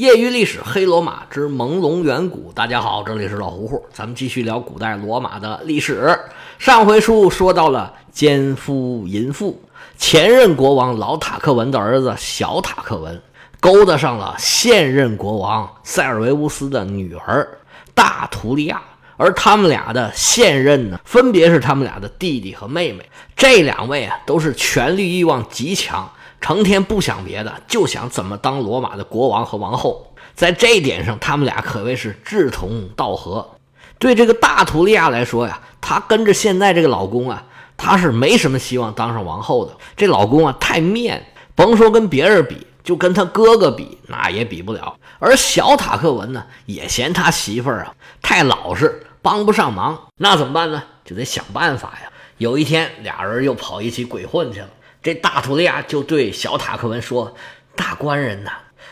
业余历史：黑罗马之朦胧远古。大家好，这里是老胡胡，咱们继续聊古代罗马的历史。上回书说到了奸夫淫妇，前任国王老塔克文的儿子小塔克文勾搭上了现任国王塞尔维乌斯的女儿大图利亚，而他们俩的现任呢，分别是他们俩的弟弟和妹妹。这两位啊，都是权力欲望极强。成天不想别的，就想怎么当罗马的国王和王后。在这一点上，他们俩可谓是志同道合。对这个大图利亚来说呀，她跟着现在这个老公啊，她是没什么希望当上王后的。这老公啊，太面，甭说跟别人比，就跟他哥哥比，那也比不了。而小塔克文呢，也嫌他媳妇儿啊太老实，帮不上忙。那怎么办呢？就得想办法呀。有一天，俩人又跑一起鬼混去了。这大图利亚就对小塔克文说：“大官人呐，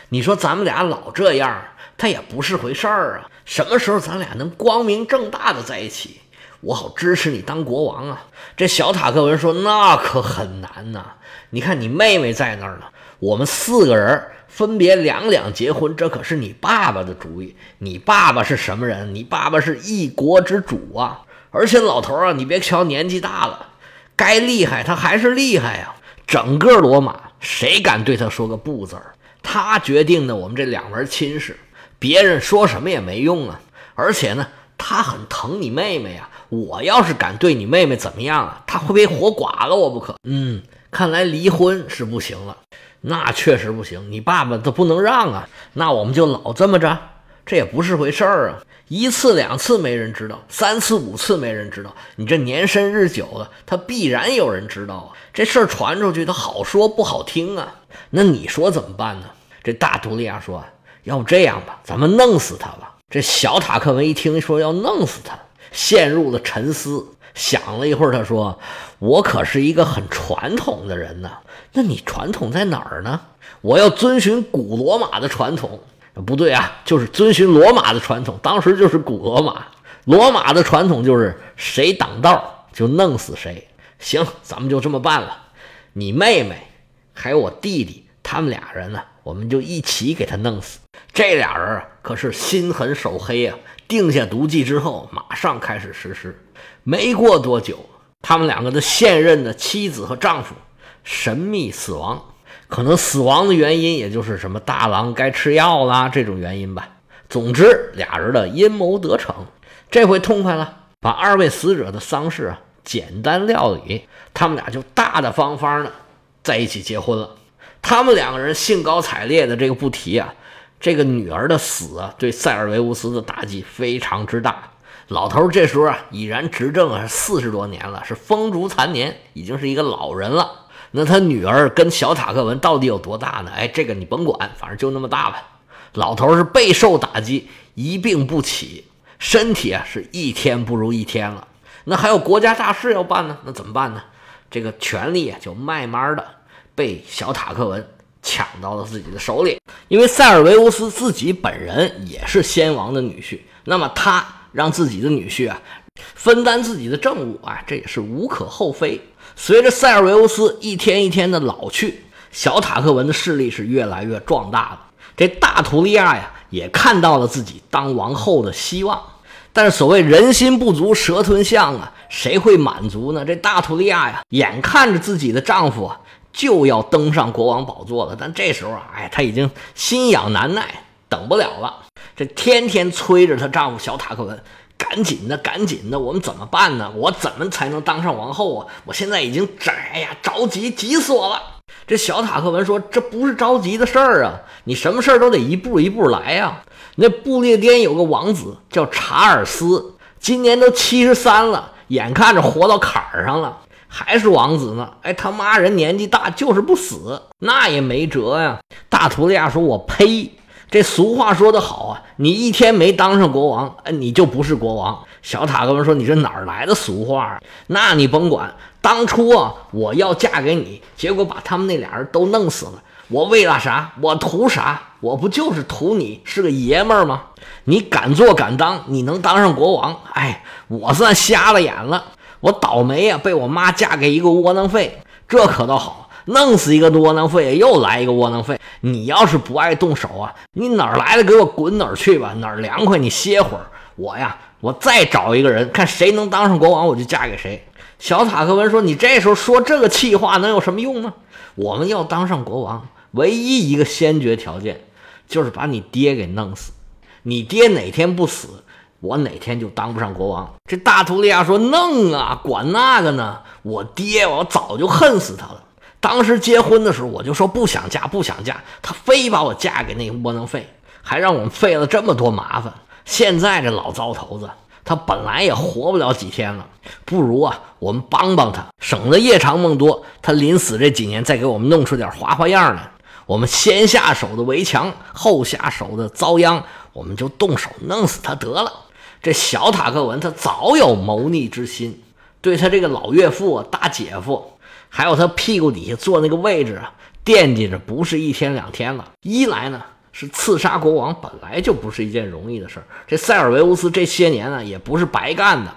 你说咱们俩老这样，他也不是回事儿啊。什么时候咱俩能光明正大的在一起，我好支持你当国王啊？”这小塔克文说：“那可很难呐！你看你妹妹在那儿呢，我们四个人分别两两结婚，这可是你爸爸的主意。你爸爸是什么人？你爸爸是一国之主啊！而且老头啊，你别瞧年纪大了，该厉害他还是厉害呀。”整个罗马，谁敢对他说个不字儿？他决定的，我们这两门亲事，别人说什么也没用啊！而且呢，他很疼你妹妹呀。我要是敢对你妹妹怎么样啊，他会被活剐了我不可。嗯，看来离婚是不行了，那确实不行。你爸爸都不能让啊，那我们就老这么着，这也不是回事儿啊。一次两次没人知道，三次五次没人知道，你这年深日久了，他必然有人知道啊！这事儿传出去，他好说不好听啊！那你说怎么办呢？这大图利亚说：“要不这样吧，咱们弄死他吧。”这小塔克文一听说要弄死他，陷入了沉思，想了一会儿，他说：“我可是一个很传统的人呢。那你传统在哪儿呢？我要遵循古罗马的传统。”不对啊，就是遵循罗马的传统。当时就是古罗马，罗马的传统就是谁挡道就弄死谁。行，咱们就这么办了。你妹妹还有我弟弟，他们俩人呢，我们就一起给他弄死。这俩人啊，可是心狠手黑啊！定下毒计之后，马上开始实施。没过多久，他们两个的现任的妻子和丈夫神秘死亡。可能死亡的原因，也就是什么大郎该吃药啦这种原因吧。总之，俩人的阴谋得逞，这回痛快了，把二位死者的丧事啊简单料理，他们俩就大大方方的在一起结婚了。他们两个人兴高采烈的这个不提啊，这个女儿的死啊，对塞尔维乌斯的打击非常之大。老头这时候啊已然执政啊四十多年了，是风烛残年，已经是一个老人了。那他女儿跟小塔克文到底有多大呢？哎，这个你甭管，反正就那么大吧。老头是备受打击，一病不起，身体啊是一天不如一天了。那还有国家大事要办呢，那怎么办呢？这个权力啊就慢慢的被小塔克文抢到了自己的手里。因为塞尔维乌斯自己本人也是先王的女婿，那么他让自己的女婿啊分担自己的政务啊，这也是无可厚非。随着塞尔维乌斯一天一天的老去，小塔克文的势力是越来越壮大了。这大图利亚呀，也看到了自己当王后的希望。但是所谓人心不足蛇吞象啊，谁会满足呢？这大图利亚呀，眼看着自己的丈夫啊就要登上国王宝座了，但这时候啊，哎，她已经心痒难耐，等不了了。这天天催着她丈夫小塔克文。赶紧的，赶紧的，我们怎么办呢？我怎么才能当上王后啊？我现在已经，哎呀，着急，急死我了！这小塔克文说：“这不是着急的事儿啊，你什么事儿都得一步一步来呀。”那不列颠有个王子叫查尔斯，今年都七十三了，眼看着活到坎儿上了，还是王子呢。哎，他妈人年纪大就是不死，那也没辙呀。大图利亚说：“我呸！”这俗话说得好啊，你一天没当上国王，哎，你就不是国王。小塔克文说：“你这哪儿来的俗话啊？那你甭管，当初啊，我要嫁给你，结果把他们那俩人都弄死了。我为了啥？我图啥？我不就是图你是个爷们儿吗？你敢做敢当，你能当上国王？哎，我算瞎了眼了，我倒霉呀，被我妈嫁给一个窝囊废。这可倒好。”弄死一个窝囊废，又来一个窝囊废。你要是不爱动手啊，你哪儿来的给我滚哪儿去吧，哪儿凉快你歇会儿。我呀，我再找一个人，看谁能当上国王，我就嫁给谁。小塔克文说：“你这时候说这个气话能有什么用呢？我们要当上国王，唯一一个先决条件就是把你爹给弄死。你爹哪天不死，我哪天就当不上国王。”这大图利亚说：“弄啊，管那个呢？我爹，我早就恨死他了。当时结婚的时候，我就说不想嫁，不想嫁，他非把我嫁给那个窝囊废，还让我们费了这么多麻烦。现在这老糟头子。”他本来也活不了几天了，不如啊，我们帮帮他，省得夜长梦多。他临死这几年，再给我们弄出点花花样来。我们先下手的围墙，后下手的遭殃，我们就动手弄死他得了。这小塔克文他早有谋逆之心，对他这个老岳父、大姐夫，还有他屁股底下坐那个位置啊，惦记着不是一天两天了。一来呢。是刺杀国王本来就不是一件容易的事儿，这塞尔维乌斯这些年呢也不是白干的。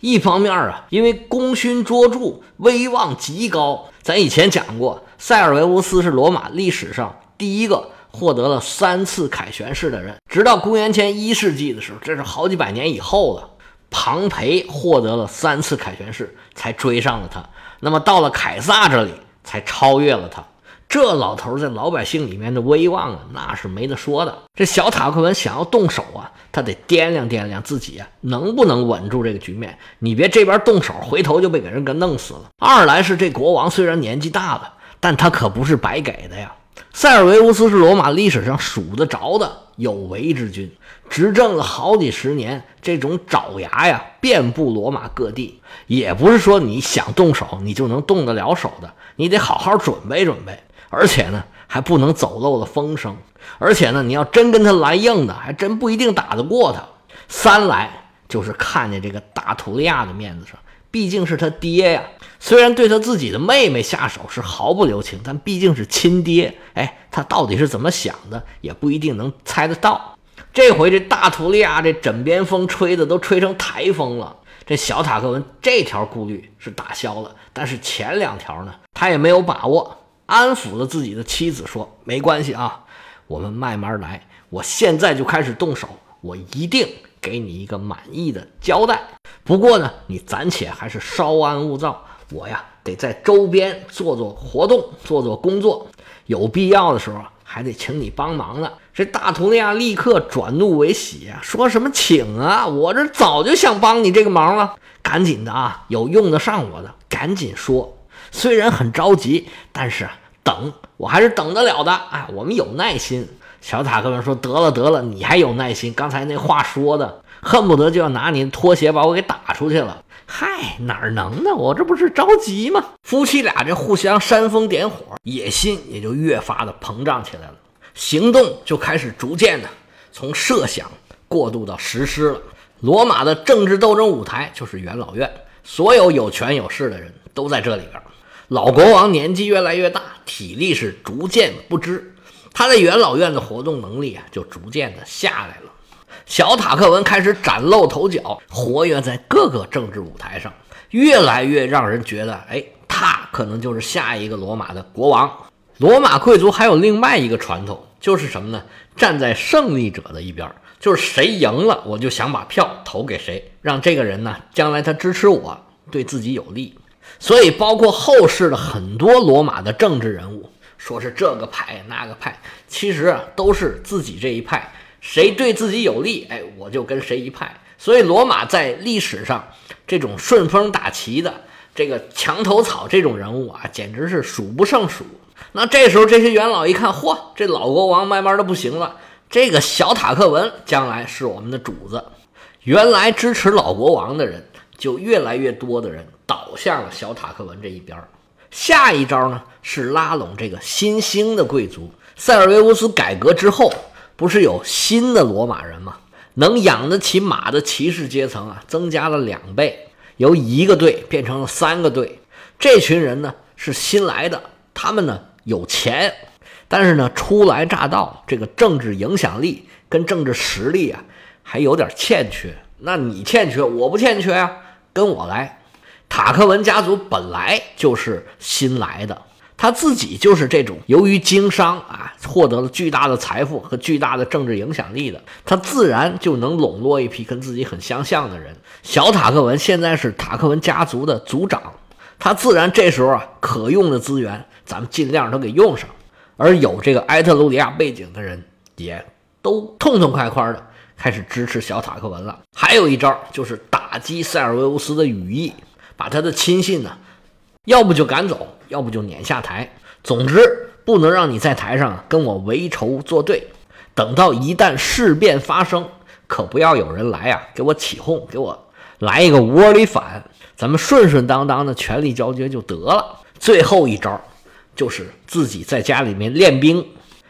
一方面啊，因为功勋卓著，威望极高。咱以前讲过，塞尔维乌斯是罗马历史上第一个获得了三次凯旋式的人。直到公元前一世纪的时候，这是好几百年以后了，庞培获得了三次凯旋式，才追上了他。那么到了凯撒这里，才超越了他。这老头在老百姓里面的威望啊，那是没得说的。这小塔克文想要动手啊，他得掂量掂量自己啊，能不能稳住这个局面。你别这边动手，回头就被给人给弄死了。二来是这国王虽然年纪大了，但他可不是白给的呀。塞尔维乌斯是罗马历史上数得着的有为之君，执政了好几十年，这种爪牙呀遍布罗马各地。也不是说你想动手你就能动得了手的，你得好好准备准备。而且呢，还不能走漏了风声。而且呢，你要真跟他来硬的，还真不一定打得过他。三来就是看见这个大图利亚的面子上，毕竟是他爹呀。虽然对他自己的妹妹下手是毫不留情，但毕竟是亲爹。哎，他到底是怎么想的，也不一定能猜得到。这回这大图利亚这枕边风吹的都吹成台风了。这小塔克文这条顾虑是打消了，但是前两条呢，他也没有把握。安抚了自己的妻子，说：“没关系啊，我们慢慢来。我现在就开始动手，我一定给你一个满意的交代。不过呢，你暂且还是稍安勿躁。我呀，得在周边做做活动，做做工作。有必要的时候，还得请你帮忙呢。”这大图利亚立刻转怒为喜啊，说什么请啊？我这早就想帮你这个忙了，赶紧的啊，有用得上我的，赶紧说。虽然很着急，但是等我还是等得了的。哎，我们有耐心。小塔克文说：“得了得了，你还有耐心？刚才那话说的，恨不得就要拿你拖鞋把我给打出去了。”嗨，哪能呢？我这不是着急吗？夫妻俩这互相煽风点火，野心也就越发的膨胀起来了，行动就开始逐渐的从设想过渡到实施了。罗马的政治斗争舞台就是元老院，所有有权有势的人都在这里边。老国王年纪越来越大，体力是逐渐不支，他在元老院的活动能力啊就逐渐的下来了。小塔克文开始崭露头角，活跃在各个政治舞台上，越来越让人觉得，哎，他可能就是下一个罗马的国王。罗马贵族还有另外一个传统，就是什么呢？站在胜利者的一边，就是谁赢了，我就想把票投给谁，让这个人呢，将来他支持我，对自己有利。所以，包括后世的很多罗马的政治人物，说是这个派那个派，其实啊都是自己这一派，谁对自己有利，哎，我就跟谁一派。所以，罗马在历史上这种顺风打旗的、这个墙头草这种人物啊，简直是数不胜数。那这时候，这些元老一看，嚯，这老国王慢慢的不行了，这个小塔克文将来是我们的主子。原来支持老国王的人，就越来越多的人。倒向了小塔克文这一边下一招呢是拉拢这个新兴的贵族。塞尔维乌斯改革之后，不是有新的罗马人吗？能养得起马的骑士阶层啊，增加了两倍，由一个队变成了三个队。这群人呢是新来的，他们呢有钱，但是呢初来乍到，这个政治影响力跟政治实力啊还有点欠缺。那你欠缺，我不欠缺啊，跟我来。塔克文家族本来就是新来的，他自己就是这种由于经商啊，获得了巨大的财富和巨大的政治影响力的，他自然就能笼络一批跟自己很相像的人。小塔克文现在是塔克文家族的族长，他自然这时候啊，可用的资源咱们尽量都给用上，而有这个埃特鲁里亚背景的人也都痛痛快快的开始支持小塔克文了。还有一招就是打击塞尔维乌斯的羽翼，把他的亲信呢，要不就赶走。要不就撵下台，总之不能让你在台上跟我为仇作对。等到一旦事变发生，可不要有人来啊，给我起哄，给我来一个窝里反，咱们顺顺当当的权力交接就得了。最后一招就是自己在家里面练兵，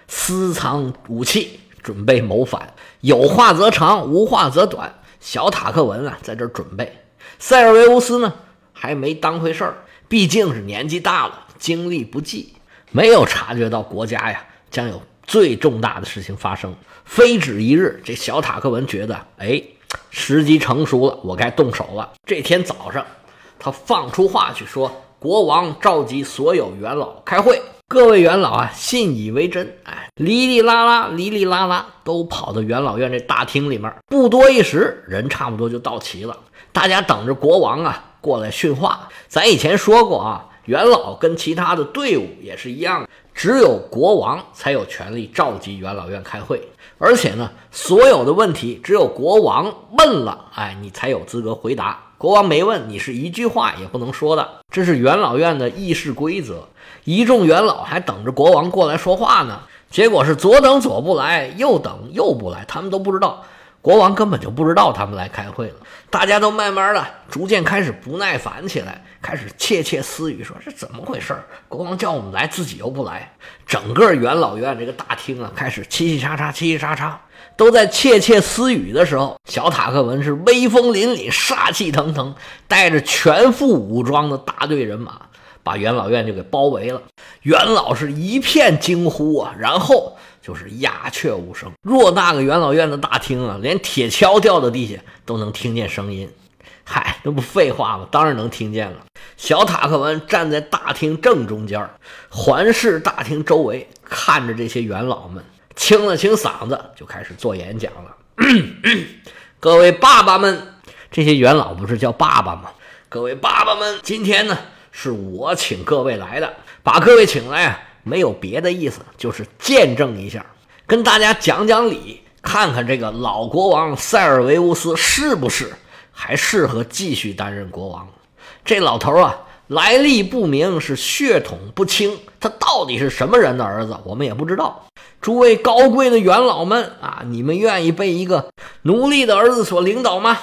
私藏武器，准备谋反。有话则长，无话则短。小塔克文啊，在这准备。塞尔维乌斯呢，还没当回事儿。毕竟是年纪大了，精力不济，没有察觉到国家呀将有最重大的事情发生。非止一日，这小塔克文觉得，哎，时机成熟了，我该动手了。这天早上，他放出话去说：“国王召集所有元老开会，各位元老啊，信以为真。”哎，哩哩啦啦，哩哩啦啦，都跑到元老院这大厅里面。不多一时，人差不多就到齐了。大家等着国王啊。过来训话，咱以前说过啊，元老跟其他的队伍也是一样，只有国王才有权利召集元老院开会，而且呢，所有的问题只有国王问了，哎，你才有资格回答。国王没问，你是一句话也不能说的，这是元老院的议事规则。一众元老还等着国王过来说话呢，结果是左等左不来，右等右不来，他们都不知道。国王根本就不知道他们来开会了，大家都慢慢的、逐渐开始不耐烦起来，开始窃窃私语，说这怎么回事？国王叫我们来，自己又不来。整个元老院这个大厅啊，开始嘁嘁喳喳、嘁嘁喳喳，都在窃窃私语的时候，小塔克文是威风凛凛、杀气腾腾，带着全副武装的大队人马，把元老院就给包围了。元老是一片惊呼啊，然后。就是鸦雀无声，偌大个元老院的大厅啊，连铁锹掉到地下都能听见声音。嗨，那不废话吗？当然能听见了。小塔克文站在大厅正中间，环视大厅周围，看着这些元老们，清了清嗓子，就开始做演讲了。各位爸爸们，这些元老不是叫爸爸吗？各位爸爸们，今天呢，是我请各位来的，把各位请来啊。没有别的意思，就是见证一下，跟大家讲讲理，看看这个老国王塞尔维乌斯是不是还适合继续担任国王。这老头啊，来历不明，是血统不清，他到底是什么人的儿子，我们也不知道。诸位高贵的元老们啊，你们愿意被一个奴隶的儿子所领导吗？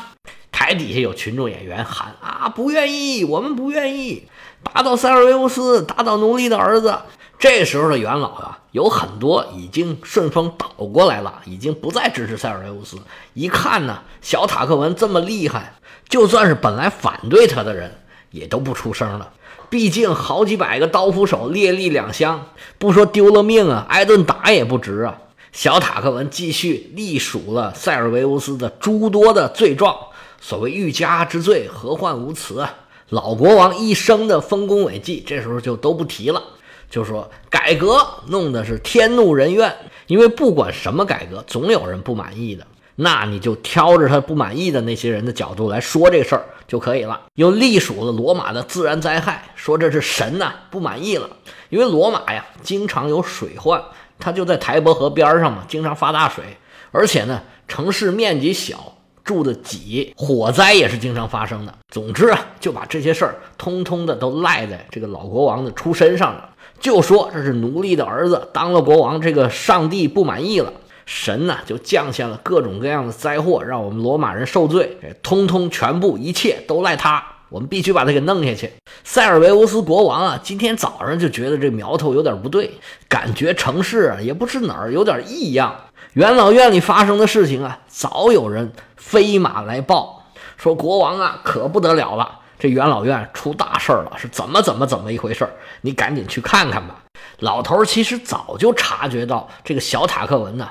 台底下有群众演员喊啊，不愿意，我们不愿意，打倒塞尔维乌斯，打倒奴隶的儿子。这时候的元老啊，有很多已经顺风倒过来了，已经不再支持塞尔维乌斯。一看呢，小塔克文这么厉害，就算是本来反对他的人，也都不出声了。毕竟好几百个刀斧手列立两厢，不说丢了命啊，挨顿打也不值啊。小塔克文继续隶数了塞尔维乌斯的诸多的罪状，所谓欲加之罪，何患无辞啊！老国王一生的丰功伟绩，这时候就都不提了。就说改革弄的是天怒人怨，因为不管什么改革，总有人不满意的。那你就挑着他不满意的那些人的角度来说这事儿就可以了。又隶属了罗马的自然灾害，说这是神呐不满意了，因为罗马呀经常有水患，它就在台伯河边上嘛，经常发大水，而且呢城市面积小，住的挤，火灾也是经常发生的。总之啊，就把这些事儿通通的都赖在这个老国王的出身上了。就说这是奴隶的儿子当了国王，这个上帝不满意了，神呢就降下了各种各样的灾祸，让我们罗马人受罪。这通通全部一切都赖他，我们必须把他给弄下去。塞尔维乌斯国王啊，今天早上就觉得这苗头有点不对，感觉城市啊也不知哪儿有点异样。元老院里发生的事情啊，早有人飞马来报，说国王啊可不得了了。这元老院出大事了，是怎么怎么怎么一回事你赶紧去看看吧。老头其实早就察觉到这个小塔克文呢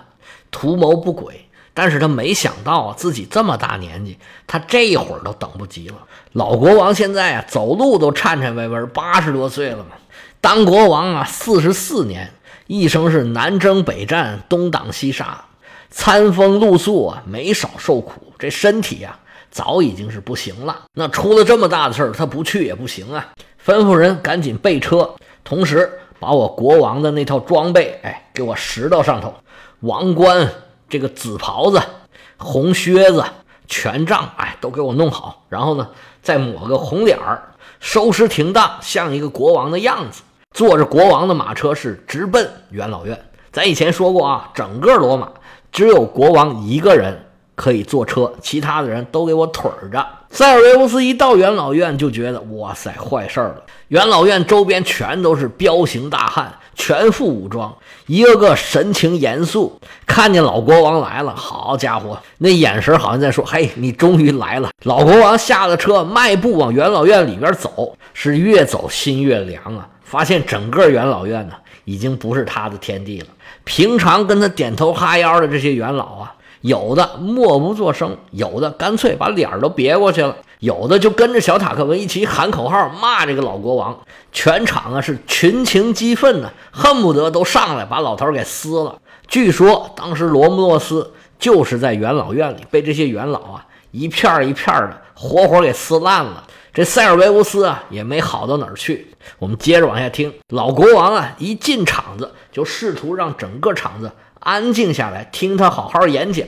图谋不轨，但是他没想到啊自己这么大年纪，他这一会儿都等不及了。老国王现在啊走路都颤颤巍巍，八十多岁了嘛，当国王啊，四十四年，一生是南征北战，东挡西杀，餐风露宿啊，没少受苦。这身体啊，早已经是不行了。那出了这么大的事儿，他不去也不行啊！吩咐人赶紧备车，同时把我国王的那套装备，哎，给我拾到上头，王冠、这个紫袍子、红靴子、权杖，哎，都给我弄好。然后呢，再抹个红脸儿，收拾停当，像一个国王的样子，坐着国王的马车是直奔元老院。咱以前说过啊，整个罗马只有国王一个人。可以坐车，其他的人都给我腿儿着。塞尔维乌斯一到元老院，就觉得哇塞，坏事儿了！元老院周边全都是彪形大汉，全副武装，一个个神情严肃。看见老国王来了，好家伙，那眼神好像在说：“嘿，你终于来了！”老国王下了车，迈步往元老院里边走，是越走心越凉啊！发现整个元老院呢，已经不是他的天地了。平常跟他点头哈腰的这些元老啊。有的默不作声，有的干脆把脸儿都别过去了，有的就跟着小塔克文一起喊口号，骂这个老国王。全场啊是群情激愤呢，恨不得都上来把老头给撕了。据说当时罗姆诺斯就是在元老院里被这些元老啊一片一片的活活给撕烂了。这塞尔维乌斯啊也没好到哪儿去。我们接着往下听，老国王啊一进场子就试图让整个场子。安静下来，听他好好演讲。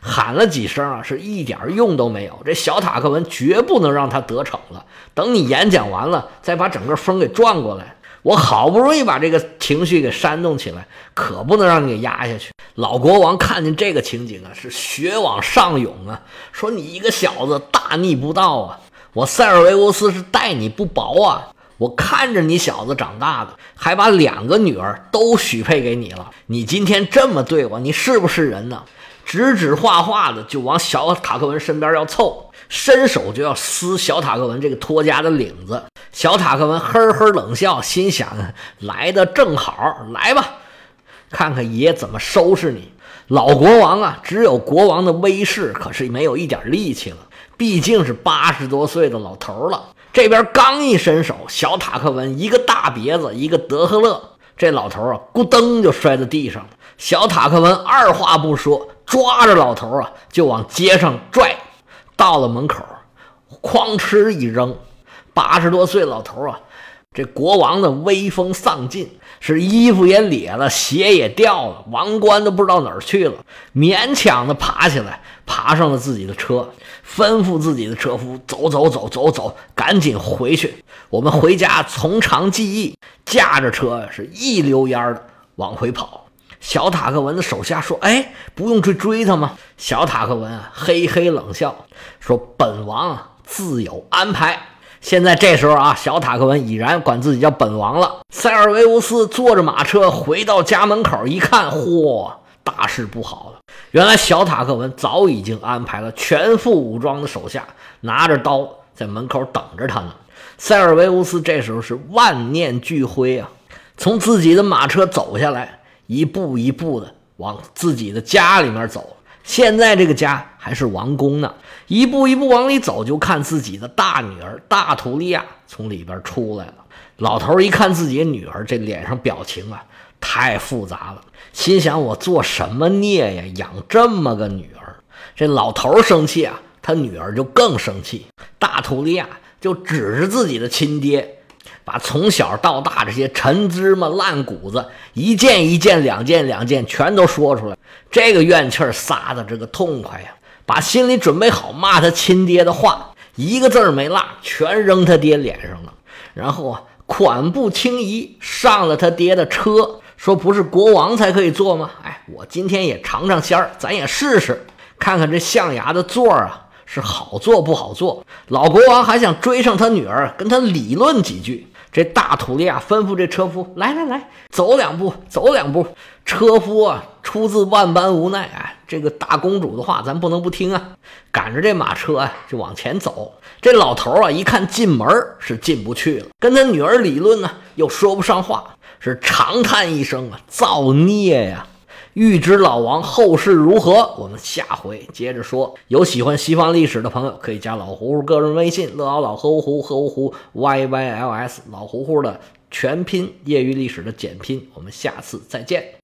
喊了几声啊，是一点用都没有。这小塔克文绝不能让他得逞了。等你演讲完了，再把整个风给转过来。我好不容易把这个情绪给煽动起来，可不能让你给压下去。老国王看见这个情景啊，是血往上涌啊，说你一个小子大逆不道啊！我塞尔维乌斯是待你不薄啊！我看着你小子长大的，还把两个女儿都许配给你了。你今天这么对我，你是不是人呢？指指画画的就往小塔克文身边要凑，伸手就要撕小塔克文这个托家的领子。小塔克文呵呵冷笑，心想：来的正好，来吧，看看爷怎么收拾你。老国王啊，只有国王的威势，可是没有一点力气了。毕竟是八十多岁的老头了。这边刚一伸手，小塔克文一个大别子，一个德赫勒，这老头啊，咕噔就摔在地上了。小塔克文二话不说，抓着老头啊就往街上拽。到了门口，哐哧一扔，八十多岁老头啊，这国王的威风丧尽，是衣服也裂了，鞋也掉了，王冠都不知道哪儿去了，勉强的爬起来，爬上了自己的车。吩咐自己的车夫走走走走走，赶紧回去。我们回家从长计议。驾着车是一溜烟的往回跑。小塔克文的手下说：“哎，不用去追他吗？”小塔克文啊，嘿嘿冷笑说：“本王自有安排。”现在这时候啊，小塔克文已然管自己叫本王了。塞尔维乌斯坐着马车回到家门口一看，嚯，大事不好了。原来小塔克文早已经安排了全副武装的手下，拿着刀在门口等着他呢。塞尔维乌斯这时候是万念俱灰啊，从自己的马车走下来，一步一步的往自己的家里面走。现在这个家还是王宫呢，一步一步往里走，就看自己的大女儿大图利亚从里边出来了。老头一看自己女儿，这脸上表情啊。太复杂了，心想我做什么孽呀，养这么个女儿？这老头生气啊，他女儿就更生气。大图利亚就指着自己的亲爹，把从小到大这些陈芝麻烂谷子一件一件、两件两件全都说出来。这个怨气撒的这个痛快呀，把心里准备好骂他亲爹的话一个字儿没落，全扔他爹脸上了。然后啊，款步轻移上了他爹的车。说不是国王才可以坐吗？哎，我今天也尝尝鲜儿，咱也试试，看看这象牙的座儿啊是好做不好做。老国王还想追上他女儿，跟他理论几句。这大土利亚吩咐这车夫来来来，走两步，走两步。车夫啊，出自万般无奈，啊，这个大公主的话咱不能不听啊，赶着这马车啊就往前走。这老头啊一看进门是进不去了，跟他女儿理论呢又说不上话。是长叹一声啊，造孽呀！欲知老王后事如何，我们下回接着说。有喜欢西方历史的朋友，可以加老胡个人微信：乐老老和胡胡和胡胡 y y l s，老胡胡的全拼业余历史的简拼。我们下次再见。